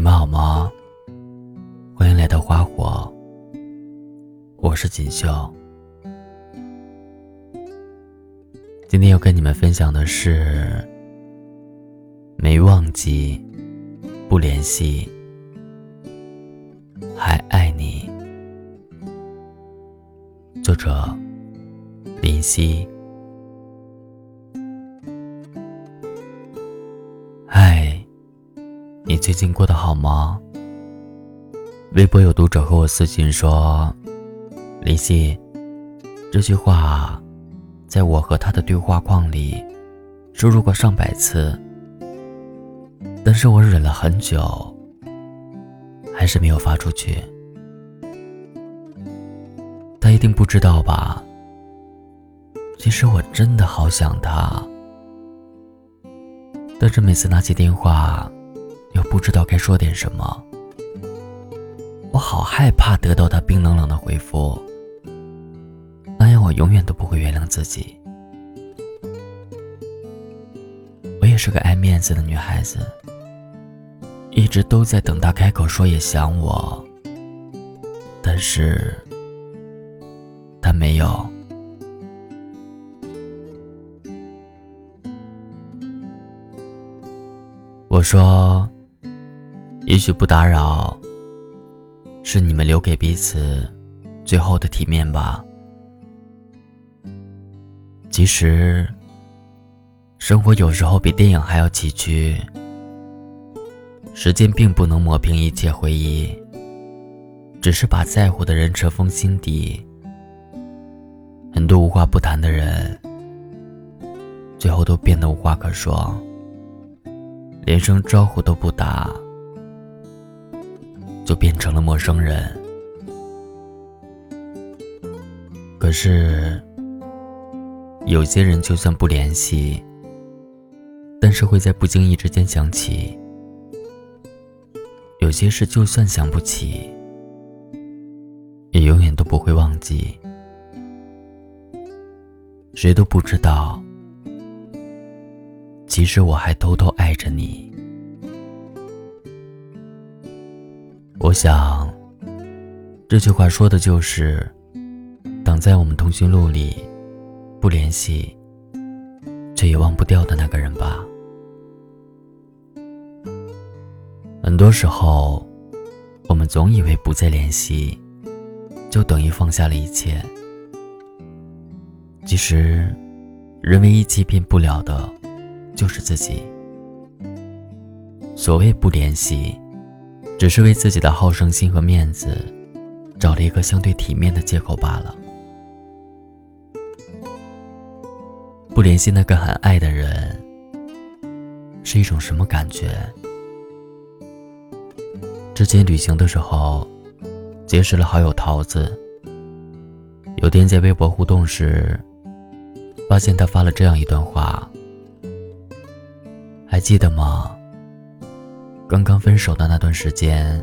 你们好吗？欢迎来到花火，我是锦绣。今天要跟你们分享的是：没忘记，不联系，还爱你。作者：林夕。最近过得好吗？微博有读者和我私信说：“林夕，这句话，在我和他的对话框里输入过上百次，但是我忍了很久，还是没有发出去。他一定不知道吧？其实我真的好想他，但是每次拿起电话。”又不知道该说点什么，我好害怕得到他冰冷冷的回复，那样我永远都不会原谅自己。我也是个爱面子的女孩子，一直都在等他开口说也想我，但是他没有。我说。也许不打扰，是你们留给彼此最后的体面吧。其实，生活有时候比电影还要崎岖。时间并不能抹平一切回忆，只是把在乎的人尘封心底。很多无话不谈的人，最后都变得无话可说，连声招呼都不打。就变成了陌生人。可是，有些人就算不联系，但是会在不经意之间想起；有些事就算想不起，也永远都不会忘记。谁都不知道，其实我还偷偷爱着你。我想，这句话说的就是，挡在我们通讯录里，不联系，却也忘不掉的那个人吧。很多时候，我们总以为不再联系，就等于放下了一切。其实，人唯一欺骗不了的，就是自己。所谓不联系。只是为自己的好胜心和面子，找了一个相对体面的借口罢了。不联系那个很爱的人，是一种什么感觉？之前旅行的时候，结识了好友桃子。有天在微博互动时，发现他发了这样一段话，还记得吗？刚刚分手的那段时间，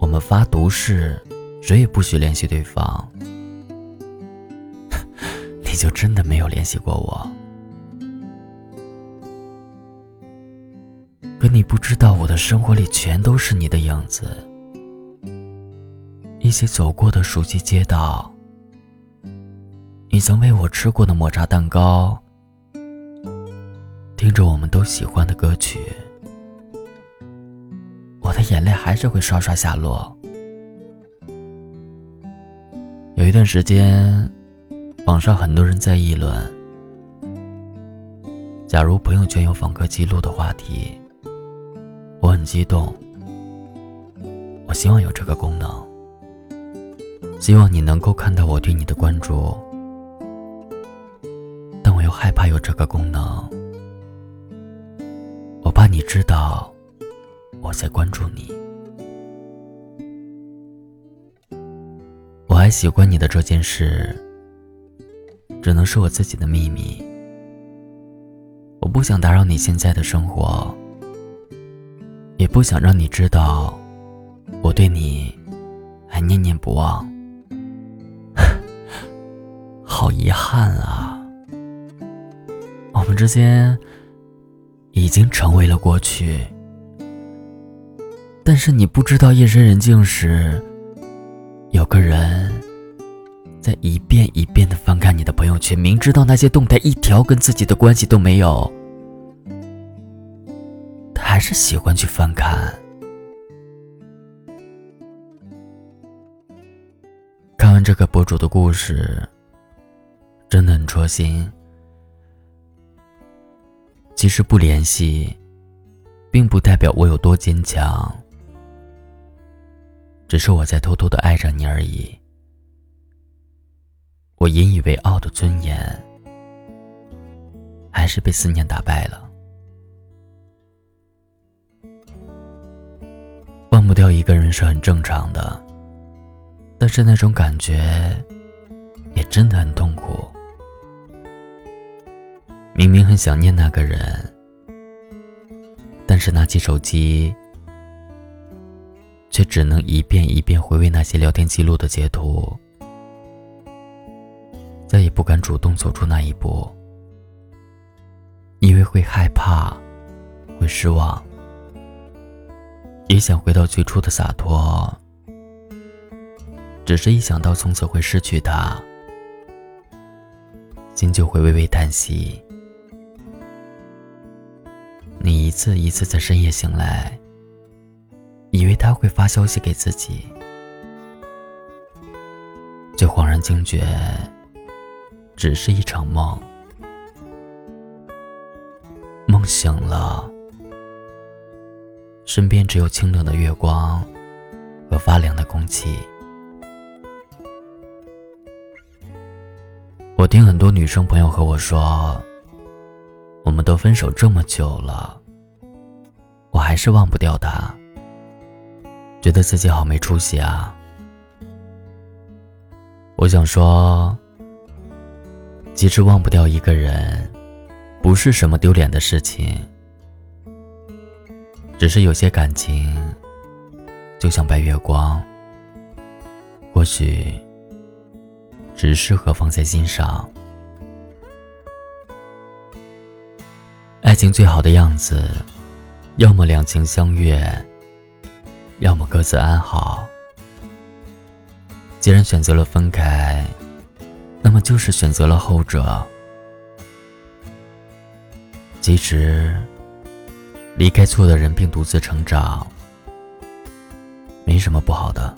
我们发毒誓，谁也不许联系对方。你就真的没有联系过我？可你不知道，我的生活里全都是你的影子，一起走过的熟悉街道，你曾为我吃过的抹茶蛋糕，听着我们都喜欢的歌曲。眼泪还是会刷刷下落。有一段时间，网上很多人在议论：假如朋友圈有访客记录的话题，我很激动。我希望有这个功能，希望你能够看到我对你的关注，但我又害怕有这个功能，我怕你知道。我在关注你，我还喜欢你的这件事，只能是我自己的秘密。我不想打扰你现在的生活，也不想让你知道我对你还念念不忘。好遗憾啊，我们之间已经成为了过去。但是你不知道夜深人静时，有个人在一遍一遍的翻看你的朋友圈，明知道那些动态一条跟自己的关系都没有，他还是喜欢去翻看。看完这个博主的故事，真的很戳心。即使不联系，并不代表我有多坚强，只是我在偷偷的爱着你而已。我引以为傲的尊严，还是被思念打败了。忘不掉一个人是很正常的。但是那种感觉，也真的很痛苦。明明很想念那个人，但是拿起手机，却只能一遍一遍回味那些聊天记录的截图，再也不敢主动走出那一步，因为会害怕，会失望，也想回到最初的洒脱。只是一想到从此会失去他，心就会微微叹息。你一次一次在深夜醒来，以为他会发消息给自己，却恍然惊觉，只是一场梦。梦醒了，身边只有清冷的月光和发凉的空气。我听很多女生朋友和我说，我们都分手这么久了，我还是忘不掉他，觉得自己好没出息啊。我想说，即使忘不掉一个人，不是什么丢脸的事情，只是有些感情，就像白月光，或许。只适合放在心上。爱情最好的样子，要么两情相悦，要么各自安好。既然选择了分开，那么就是选择了后者。即使离开错的人并独自成长，没什么不好的。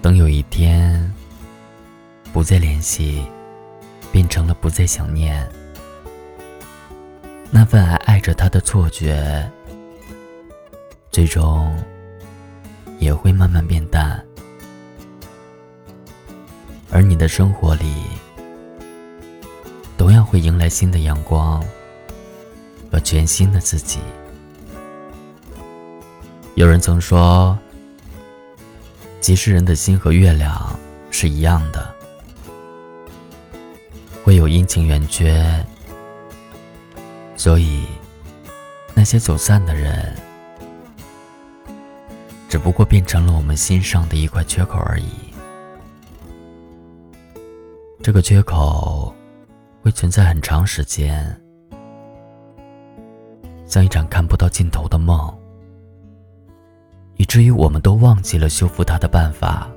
等有一天，不再联系，变成了不再想念，那份还爱着他的错觉，最终也会慢慢变淡。而你的生活里，同样会迎来新的阳光和全新的自己。有人曾说。其实人的心和月亮是一样的，会有阴晴圆缺，所以那些走散的人，只不过变成了我们心上的一块缺口而已。这个缺口会存在很长时间，像一场看不到尽头的梦。以至于我们都忘记了修复它的办法，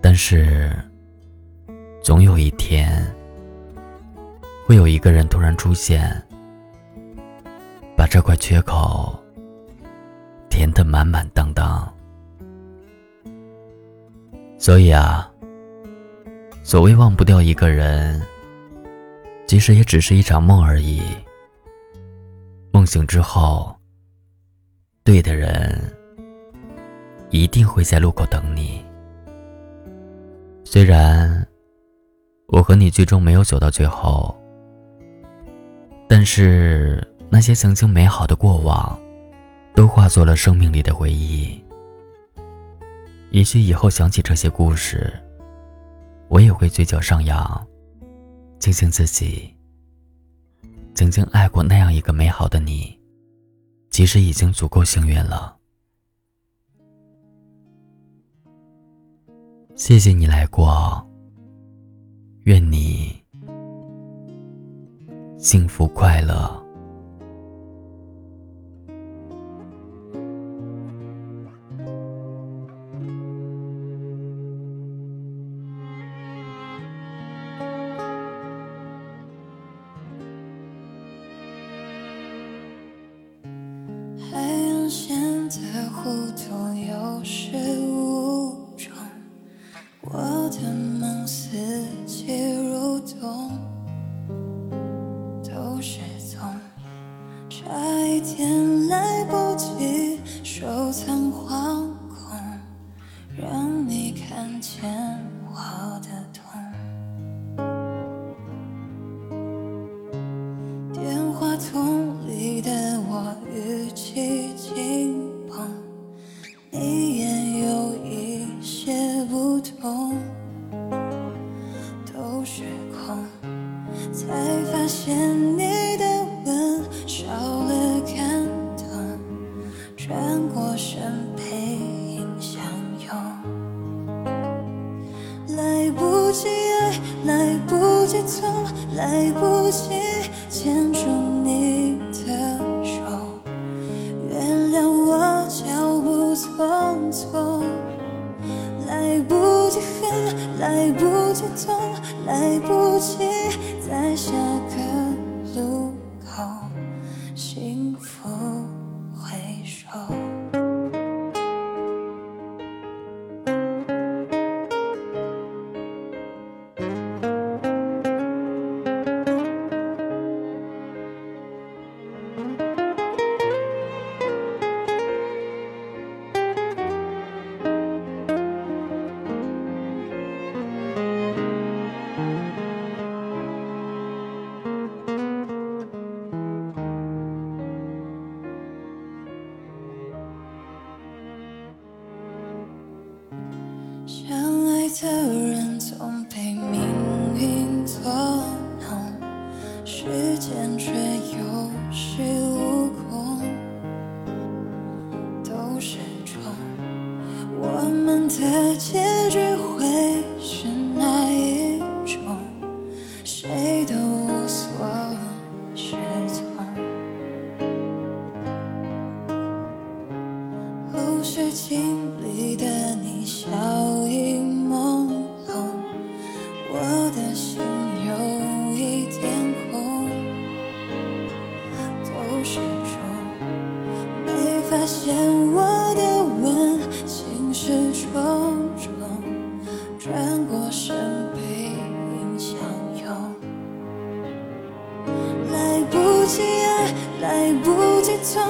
但是，总有一天，会有一个人突然出现，把这块缺口填得满满当当。所以啊，所谓忘不掉一个人，其实也只是一场梦而已。梦醒之后。对的人一定会在路口等你。虽然我和你最终没有走到最后，但是那些曾经美好的过往，都化作了生命里的回忆。也许以后想起这些故事，我也会嘴角上扬，庆幸自己曾经爱过那样一个美好的你。其实已经足够幸运了。谢谢你来过，愿你幸福快乐，的糊涂有始无终，我的梦四季如冬，都失踪，差一点来不及收藏惶恐，让你看见身背影相拥。来不及爱，来不及痛，来不及牵住你的手，原谅我脚步匆匆。来不及恨，来不及痛，来不及在下个路口幸福来不及痛，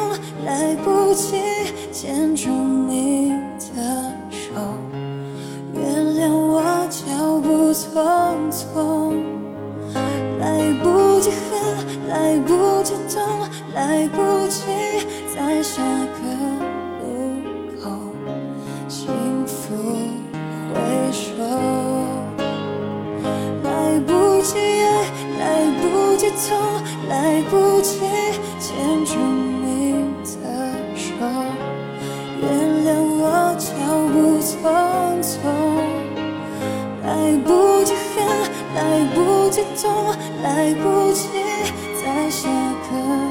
来不及牵住你的手，原谅我脚步匆匆。来不及恨，来不及懂，来不恨，